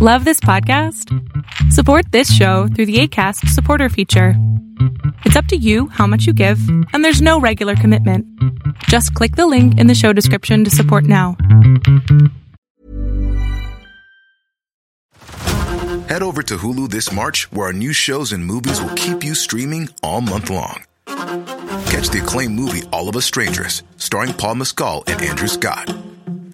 Love this podcast? Support this show through the ACAST supporter feature. It's up to you how much you give, and there's no regular commitment. Just click the link in the show description to support now. Head over to Hulu this March, where our new shows and movies will keep you streaming all month long. Catch the acclaimed movie All of Us Strangers, starring Paul Mescal and Andrew Scott.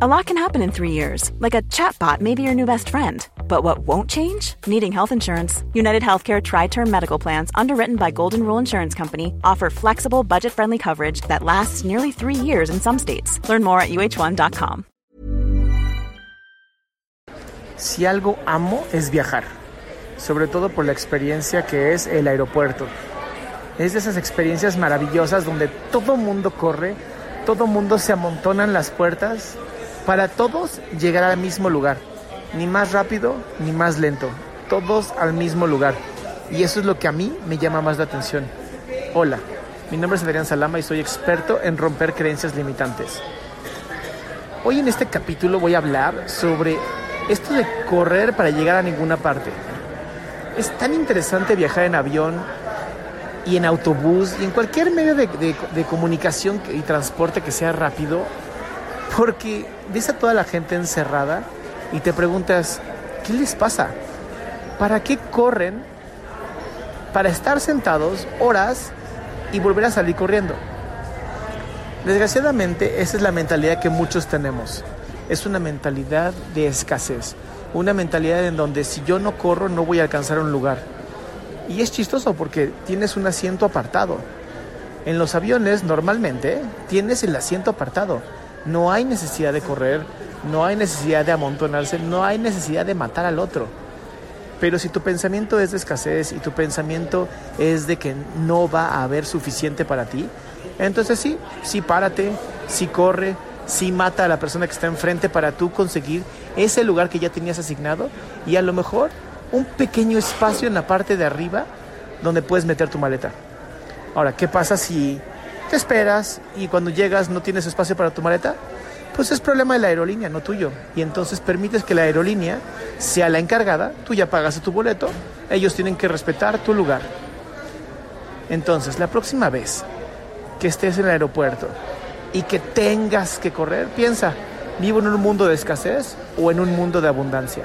A lot can happen in three years, like a chatbot may be your new best friend. But what won't change? Needing health insurance. United Healthcare Tri Term Medical Plans, underwritten by Golden Rule Insurance Company, offer flexible, budget friendly coverage that lasts nearly three years in some states. Learn more at uhone.com. Si algo amo es viajar, sobre todo por la experiencia que es el aeropuerto. Es de esas experiencias maravillosas donde todo mundo corre, todo mundo se amontona en las puertas para todos llegar al mismo lugar. Ni más rápido ni más lento. Todos al mismo lugar. Y eso es lo que a mí me llama más la atención. Hola, mi nombre es Adrián Salama y soy experto en romper creencias limitantes. Hoy en este capítulo voy a hablar sobre esto de correr para llegar a ninguna parte. Es tan interesante viajar en avión y en autobús y en cualquier medio de, de- comunicación y transporte que sea rápido porque ves a toda la gente encerrada y te preguntas, ¿qué les pasa? ¿Para qué corren? Para estar sentados horas y volver a salir corriendo. Desgraciadamente, esa es la mentalidad que muchos tenemos. Es una mentalidad de escasez. Una mentalidad en donde si yo no corro no voy a alcanzar un lugar. Y es chistoso porque tienes un asiento apartado. En los aviones normalmente tienes el asiento apartado. No hay necesidad de correr, no hay necesidad de amontonarse, no hay necesidad de matar al otro. Pero si tu pensamiento es de escasez y tu pensamiento es de que no va a haber suficiente para ti, entonces sí, sí párate, sí corre, sí mata a la persona que está enfrente para tú conseguir ese lugar que ya tenías asignado y a lo mejor un pequeño espacio en la parte de arriba donde puedes meter tu maleta. Ahora, ¿qué pasa si esperas y cuando llegas no tienes espacio para tu maleta? Pues es problema de la aerolínea, no tuyo. Y entonces permites que la aerolínea sea la encargada, tú ya pagaste tu boleto, ellos tienen que respetar tu lugar. Entonces, la próxima vez que estés en el aeropuerto y que tengas que correr, piensa, ¿vivo en un mundo de escasez o en un mundo de abundancia?